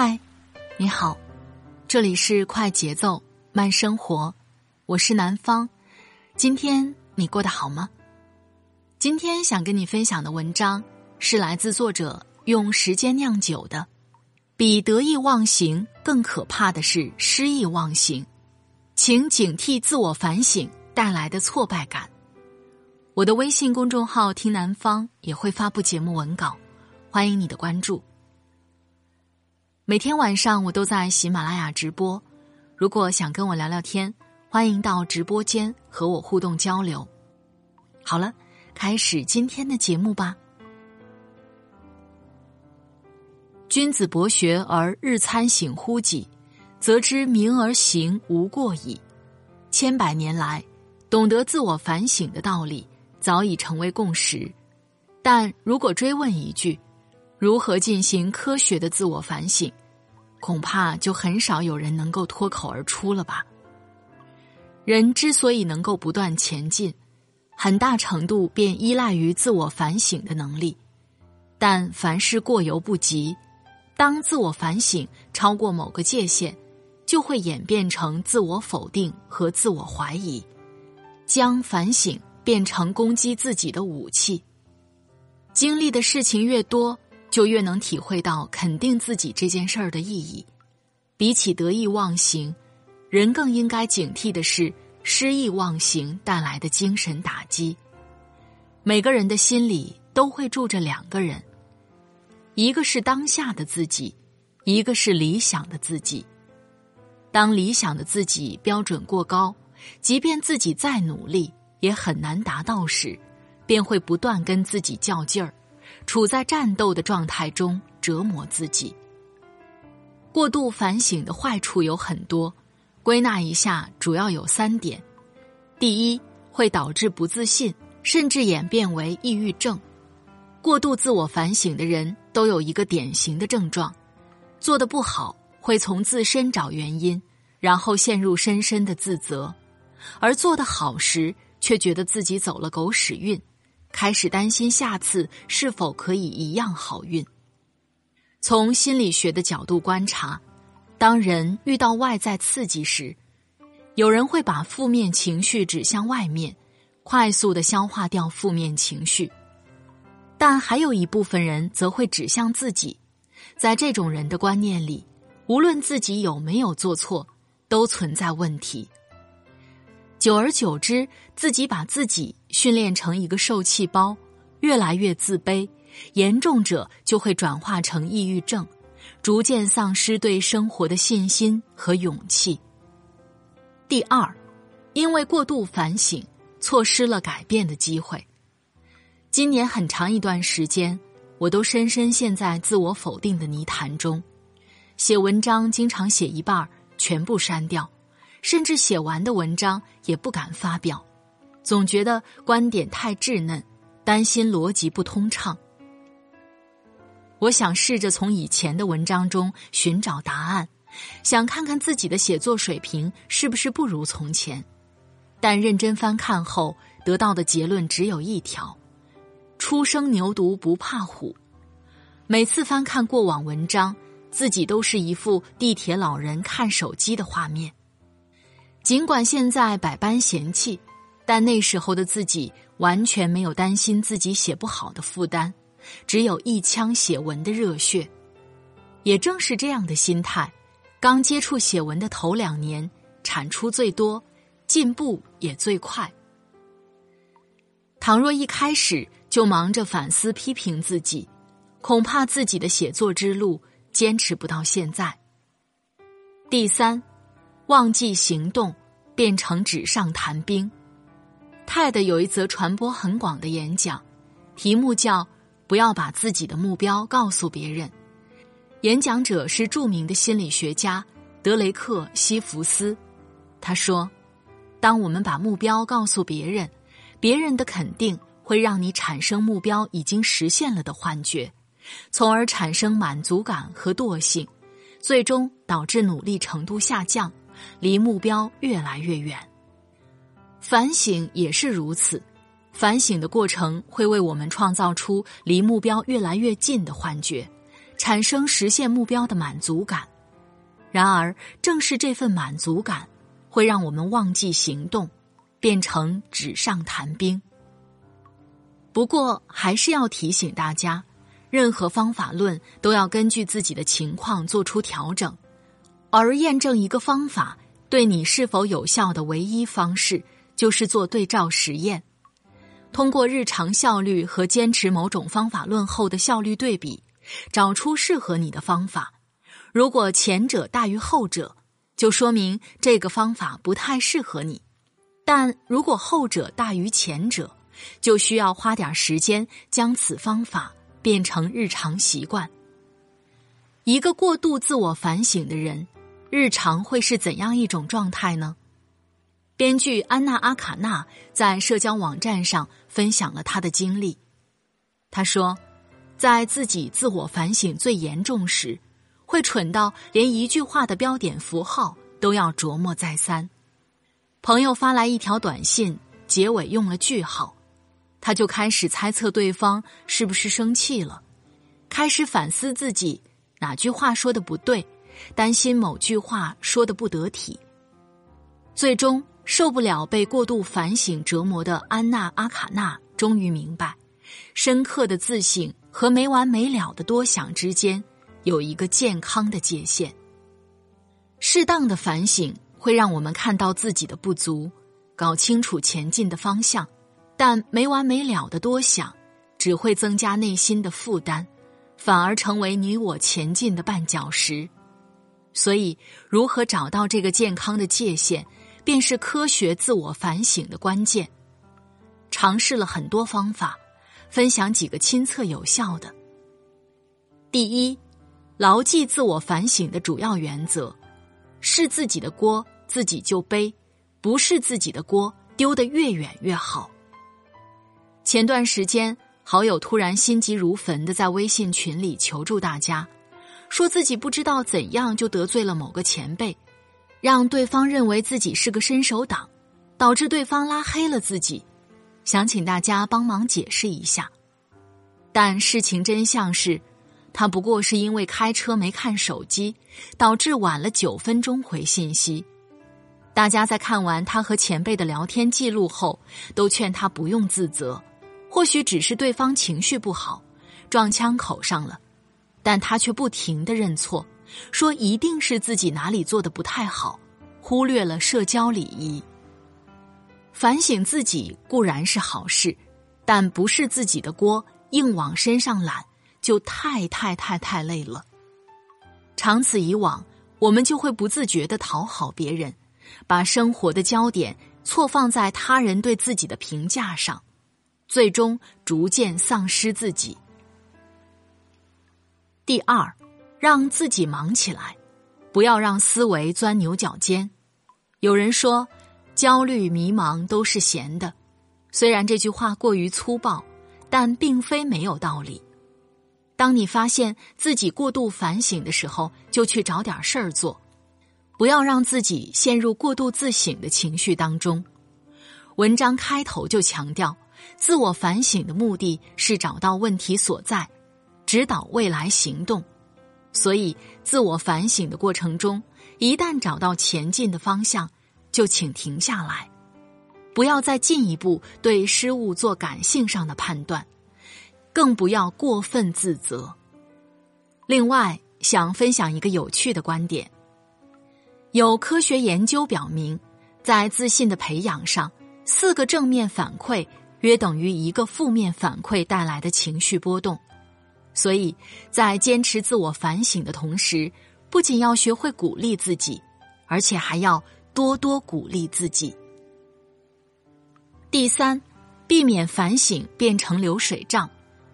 嗨，你好，这里是快节奏慢生活，我是南方。今天你过得好吗？今天想跟你分享的文章是来自作者用时间酿酒的。比得意忘形更可怕的是失意忘形，请警惕自我反省带来的挫败感。我的微信公众号“听南方”也会发布节目文稿，欢迎你的关注。每天晚上我都在喜马拉雅直播，如果想跟我聊聊天，欢迎到直播间和我互动交流。好了，开始今天的节目吧。君子博学而日参省乎己，则知明而行无过矣。千百年来，懂得自我反省的道理早已成为共识。但如果追问一句，如何进行科学的自我反省，恐怕就很少有人能够脱口而出了吧。人之所以能够不断前进，很大程度便依赖于自我反省的能力。但凡事过犹不及。当自我反省超过某个界限，就会演变成自我否定和自我怀疑，将反省变成攻击自己的武器。经历的事情越多，就越能体会到肯定自己这件事儿的意义。比起得意忘形，人更应该警惕的是失意忘形带来的精神打击。每个人的心里都会住着两个人。一个是当下的自己，一个是理想的自己。当理想的自己标准过高，即便自己再努力也很难达到时，便会不断跟自己较劲儿，处在战斗的状态中折磨自己。过度反省的坏处有很多，归纳一下主要有三点：第一，会导致不自信，甚至演变为抑郁症。过度自我反省的人。都有一个典型的症状：做的不好会从自身找原因，然后陷入深深的自责；而做得好时，却觉得自己走了狗屎运，开始担心下次是否可以一样好运。从心理学的角度观察，当人遇到外在刺激时，有人会把负面情绪指向外面，快速的消化掉负面情绪。但还有一部分人则会指向自己，在这种人的观念里，无论自己有没有做错，都存在问题。久而久之，自己把自己训练成一个受气包，越来越自卑，严重者就会转化成抑郁症，逐渐丧失对生活的信心和勇气。第二，因为过度反省，错失了改变的机会。今年很长一段时间，我都深深陷在自我否定的泥潭中，写文章经常写一半全部删掉，甚至写完的文章也不敢发表，总觉得观点太稚嫩，担心逻辑不通畅。我想试着从以前的文章中寻找答案，想看看自己的写作水平是不是不如从前，但认真翻看后得到的结论只有一条。初生牛犊不怕虎，每次翻看过往文章，自己都是一副地铁老人看手机的画面。尽管现在百般嫌弃，但那时候的自己完全没有担心自己写不好的负担，只有一腔写文的热血。也正是这样的心态，刚接触写文的头两年，产出最多，进步也最快。倘若一开始，就忙着反思批评自己，恐怕自己的写作之路坚持不到现在。第三，忘记行动，变成纸上谈兵。TED 有一则传播很广的演讲，题目叫“不要把自己的目标告诉别人”。演讲者是著名的心理学家德雷克·西弗斯。他说：“当我们把目标告诉别人，别人的肯定会让你产生目标已经实现了的幻觉，从而产生满足感和惰性，最终导致努力程度下降，离目标越来越远。反省也是如此，反省的过程会为我们创造出离目标越来越近的幻觉，产生实现目标的满足感。然而，正是这份满足感。”会让我们忘记行动，变成纸上谈兵。不过，还是要提醒大家，任何方法论都要根据自己的情况做出调整，而验证一个方法对你是否有效的唯一方式，就是做对照实验，通过日常效率和坚持某种方法论后的效率对比，找出适合你的方法。如果前者大于后者。就说明这个方法不太适合你，但如果后者大于前者，就需要花点时间将此方法变成日常习惯。一个过度自我反省的人，日常会是怎样一种状态呢？编剧安娜阿卡纳在社交网站上分享了他的经历。他说，在自己自我反省最严重时。会蠢到连一句话的标点符号都要琢磨再三。朋友发来一条短信，结尾用了句号，他就开始猜测对方是不是生气了，开始反思自己哪句话说的不对，担心某句话说的不得体。最终受不了被过度反省折磨的安娜阿卡纳，终于明白，深刻的自省和没完没了的多想之间。有一个健康的界限。适当的反省会让我们看到自己的不足，搞清楚前进的方向，但没完没了的多想，只会增加内心的负担，反而成为你我前进的绊脚石。所以，如何找到这个健康的界限，便是科学自我反省的关键。尝试了很多方法，分享几个亲测有效的。第一。牢记自我反省的主要原则：是自己的锅自己就背，不是自己的锅丢得越远越好。前段时间，好友突然心急如焚的在微信群里求助大家，说自己不知道怎样就得罪了某个前辈，让对方认为自己是个伸手党，导致对方拉黑了自己，想请大家帮忙解释一下。但事情真相是。他不过是因为开车没看手机，导致晚了九分钟回信息。大家在看完他和前辈的聊天记录后，都劝他不用自责，或许只是对方情绪不好，撞枪口上了。但他却不停的认错，说一定是自己哪里做的不太好，忽略了社交礼仪。反省自己固然是好事，但不是自己的锅，硬往身上揽。就太太太太累了。长此以往，我们就会不自觉的讨好别人，把生活的焦点错放在他人对自己的评价上，最终逐渐丧失自己。第二，让自己忙起来，不要让思维钻牛角尖。有人说，焦虑、迷茫都是闲的，虽然这句话过于粗暴，但并非没有道理。当你发现自己过度反省的时候，就去找点事儿做，不要让自己陷入过度自省的情绪当中。文章开头就强调，自我反省的目的是找到问题所在，指导未来行动。所以，自我反省的过程中，一旦找到前进的方向，就请停下来，不要再进一步对失误做感性上的判断。更不要过分自责。另外，想分享一个有趣的观点：有科学研究表明，在自信的培养上，四个正面反馈约等于一个负面反馈带来的情绪波动。所以在坚持自我反省的同时，不仅要学会鼓励自己，而且还要多多鼓励自己。第三。避免反省变成流水账，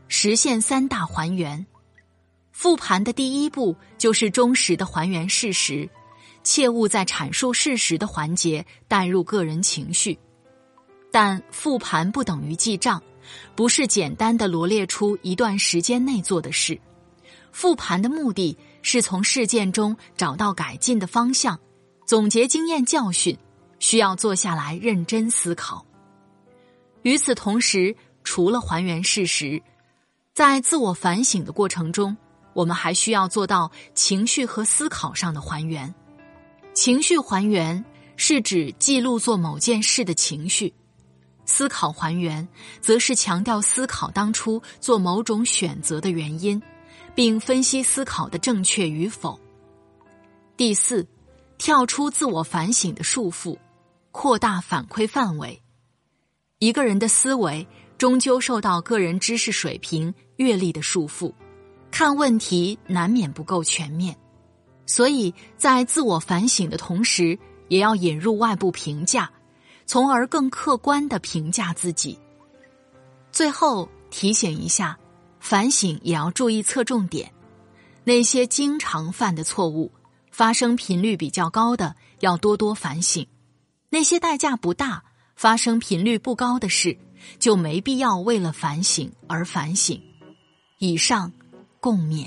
实现三大还原。复盘的第一步就是忠实的还原事实，切勿在阐述事实的环节带入个人情绪。但复盘不等于记账，不是简单的罗列出一段时间内做的事。复盘的目的是从事件中找到改进的方向，总结经验教训，需要坐下来认真思考。与此同时，除了还原事实，在自我反省的过程中，我们还需要做到情绪和思考上的还原。情绪还原是指记录做某件事的情绪，思考还原则是强调思考当初做某种选择的原因。并分析思考的正确与否。第四，跳出自我反省的束缚，扩大反馈范围。一个人的思维终究受到个人知识水平、阅历的束缚，看问题难免不够全面。所以在自我反省的同时，也要引入外部评价，从而更客观的评价自己。最后提醒一下。反省也要注意侧重点，那些经常犯的错误、发生频率比较高的，要多多反省；那些代价不大、发生频率不高的事，就没必要为了反省而反省。以上，共勉。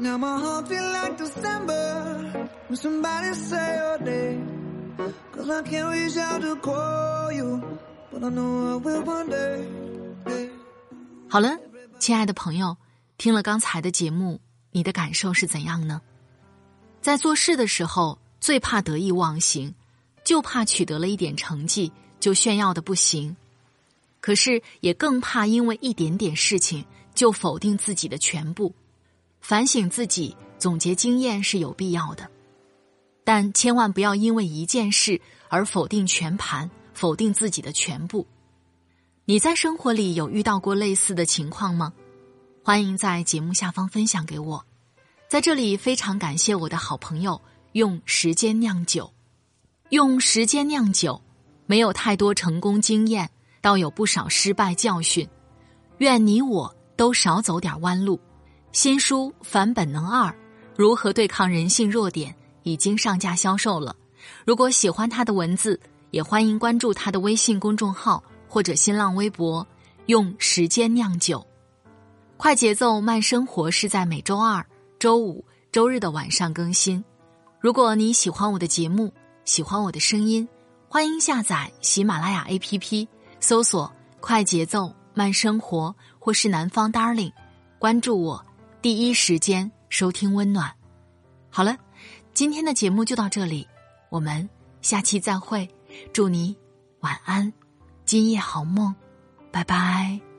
Now my heart feel like December when somebody say your name. Cause I can't reach out to call you, but I know I will one day. 好了，亲爱的朋友，听了刚才的节目，你的感受是怎样呢？在做事的时候，最怕得意忘形，就怕取得了一点成绩就炫耀的不行，可是也更怕因为一点点事情就否定自己的全部。反省自己、总结经验是有必要的，但千万不要因为一件事而否定全盘、否定自己的全部。你在生活里有遇到过类似的情况吗？欢迎在节目下方分享给我。在这里，非常感谢我的好朋友用时间酿酒，用时间酿酒，没有太多成功经验，倒有不少失败教训。愿你我都少走点弯路。新书《反本能二：如何对抗人性弱点》已经上架销售了。如果喜欢他的文字，也欢迎关注他的微信公众号或者新浪微博。用时间酿酒，快节奏慢生活是在每周二、周五、周日的晚上更新。如果你喜欢我的节目，喜欢我的声音，欢迎下载喜马拉雅 APP，搜索“快节奏慢生活”或是“南方 Darling”，关注我。第一时间收听温暖。好了，今天的节目就到这里，我们下期再会。祝你晚安，今夜好梦，拜拜。